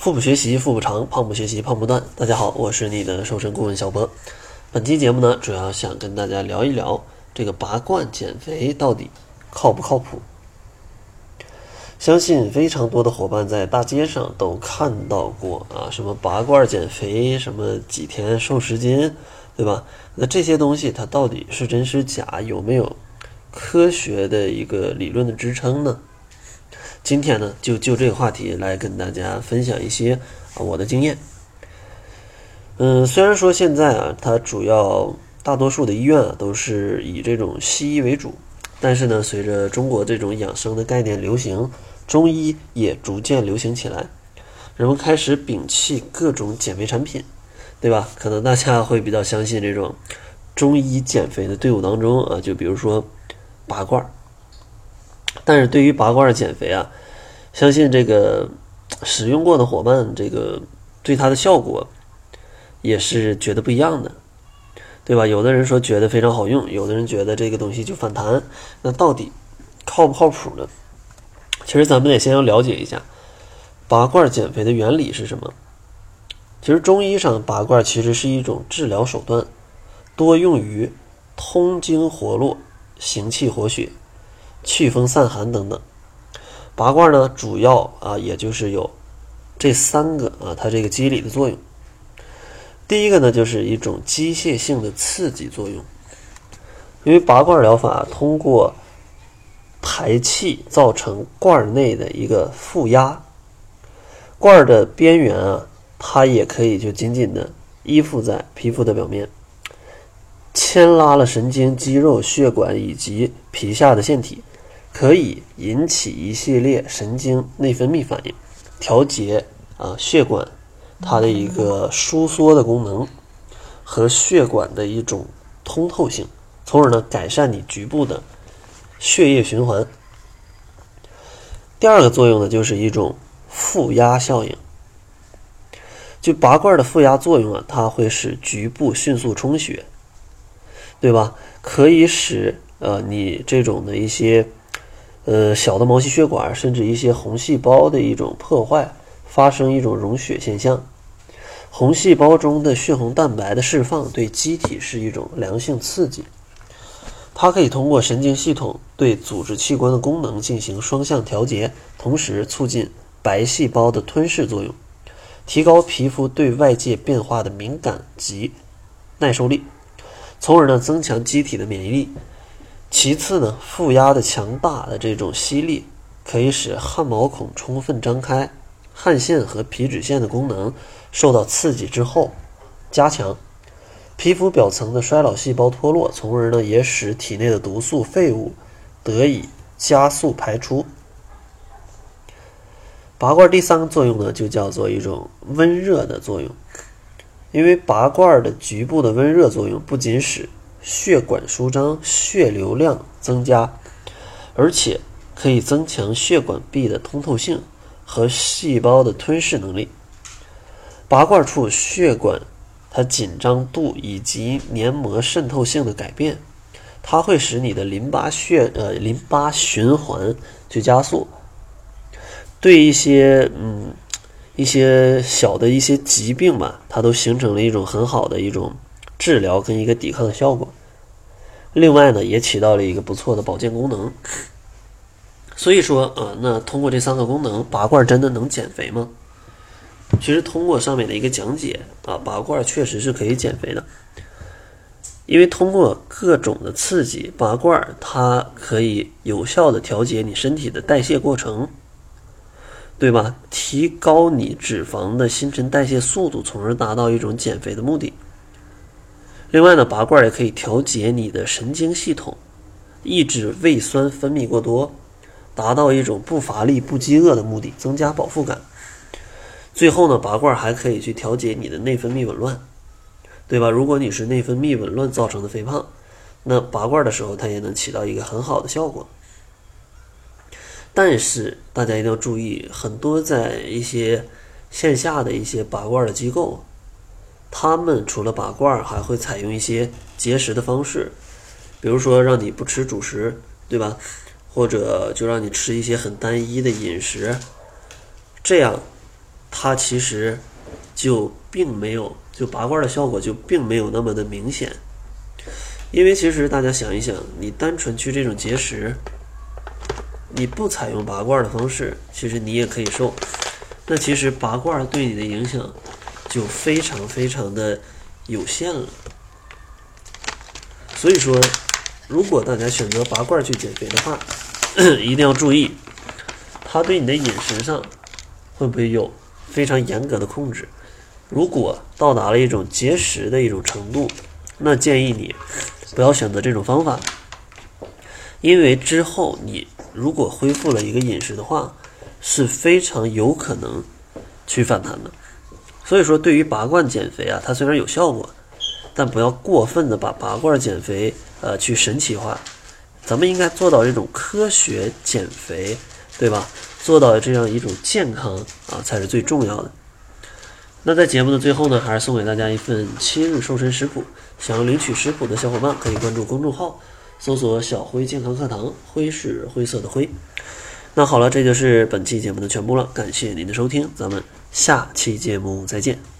腹部学习腹部长，胖不学习胖不断。大家好，我是你的瘦身顾问小博。本期节目呢，主要想跟大家聊一聊这个拔罐减肥到底靠不靠谱。相信非常多的伙伴在大街上都看到过啊，什么拔罐减肥，什么几天瘦十斤，对吧？那这些东西它到底是真是假？有没有科学的一个理论的支撑呢？今天呢，就就这个话题来跟大家分享一些啊我的经验。嗯，虽然说现在啊，它主要大多数的医院啊都是以这种西医为主，但是呢，随着中国这种养生的概念流行，中医也逐渐流行起来，人们开始摒弃各种减肥产品，对吧？可能大家会比较相信这种中医减肥的队伍当中啊，就比如说拔罐儿。但是对于拔罐减肥啊，相信这个使用过的伙伴，这个对它的效果也是觉得不一样的，对吧？有的人说觉得非常好用，有的人觉得这个东西就反弹。那到底靠不靠谱呢？其实咱们得先要了解一下拔罐减肥的原理是什么。其实中医上拔罐其实是一种治疗手段，多用于通经活络、行气活血。祛风散寒等等，拔罐呢，主要啊，也就是有这三个啊，它这个机理的作用。第一个呢，就是一种机械性的刺激作用，因为拔罐疗法通过排气造成罐内的一个负压，罐的边缘啊，它也可以就紧紧的依附在皮肤的表面，牵拉了神经、肌肉、血管以及皮下的腺体。可以引起一系列神经内分泌反应，调节啊血管它的一个收缩的功能和血管的一种通透性，从而呢改善你局部的血液循环。第二个作用呢就是一种负压效应，就拔罐的负压作用啊，它会使局部迅速充血，对吧？可以使呃你这种的一些。呃，小的毛细血管甚至一些红细胞的一种破坏，发生一种溶血现象。红细胞中的血红蛋白的释放对机体是一种良性刺激，它可以通过神经系统对组织器官的功能进行双向调节，同时促进白细胞的吞噬作用，提高皮肤对外界变化的敏感及耐受力，从而呢增强机体的免疫力。其次呢，负压的强大的这种吸力，可以使汗毛孔充分张开，汗腺和皮脂腺的功能受到刺激之后加强，皮肤表层的衰老细胞脱落，从而呢也使体内的毒素废物得以加速排出。拔罐第三个作用呢，就叫做一种温热的作用，因为拔罐的局部的温热作用不仅使血管舒张，血流量增加，而且可以增强血管壁的通透性和细胞的吞噬能力。拔罐处血管它紧张度以及黏膜渗透性的改变，它会使你的淋巴血呃淋巴循环去加速，对一些嗯一些小的一些疾病吧，它都形成了一种很好的一种。治疗跟一个抵抗的效果，另外呢，也起到了一个不错的保健功能。所以说，啊，那通过这三个功能，拔罐真的能减肥吗？其实通过上面的一个讲解啊，拔罐确实是可以减肥的，因为通过各种的刺激，拔罐它可以有效的调节你身体的代谢过程，对吧？提高你脂肪的新陈代谢速度，从而达到一种减肥的目的。另外呢，拔罐也可以调节你的神经系统，抑制胃酸分泌过多，达到一种不乏力、不饥饿的目的，增加饱腹感。最后呢，拔罐还可以去调节你的内分泌紊乱，对吧？如果你是内分泌紊乱造成的肥胖，那拔罐的时候它也能起到一个很好的效果。但是大家一定要注意，很多在一些线下的一些拔罐的机构。他们除了拔罐，还会采用一些节食的方式，比如说让你不吃主食，对吧？或者就让你吃一些很单一的饮食，这样，它其实就并没有就拔罐的效果就并没有那么的明显。因为其实大家想一想，你单纯去这种节食，你不采用拔罐的方式，其实你也可以瘦。那其实拔罐对你的影响就非常非常的有限了。所以说，如果大家选择拔罐去减肥的话，一定要注意，它对你的饮食上会不会有非常严格的控制。如果到达了一种节食的一种程度，那建议你。不要选择这种方法，因为之后你如果恢复了一个饮食的话，是非常有可能去反弹的。所以说，对于拔罐减肥啊，它虽然有效果，但不要过分的把拔罐减肥呃去神奇化。咱们应该做到这种科学减肥，对吧？做到这样一种健康啊，才是最重要的。那在节目的最后呢，还是送给大家一份七日瘦身食谱。想要领取食谱的小伙伴，可以关注公众号，搜索“小辉健康课堂”，辉是灰色的灰。那好了，这就是本期节目的全部了，感谢您的收听，咱们下期节目再见。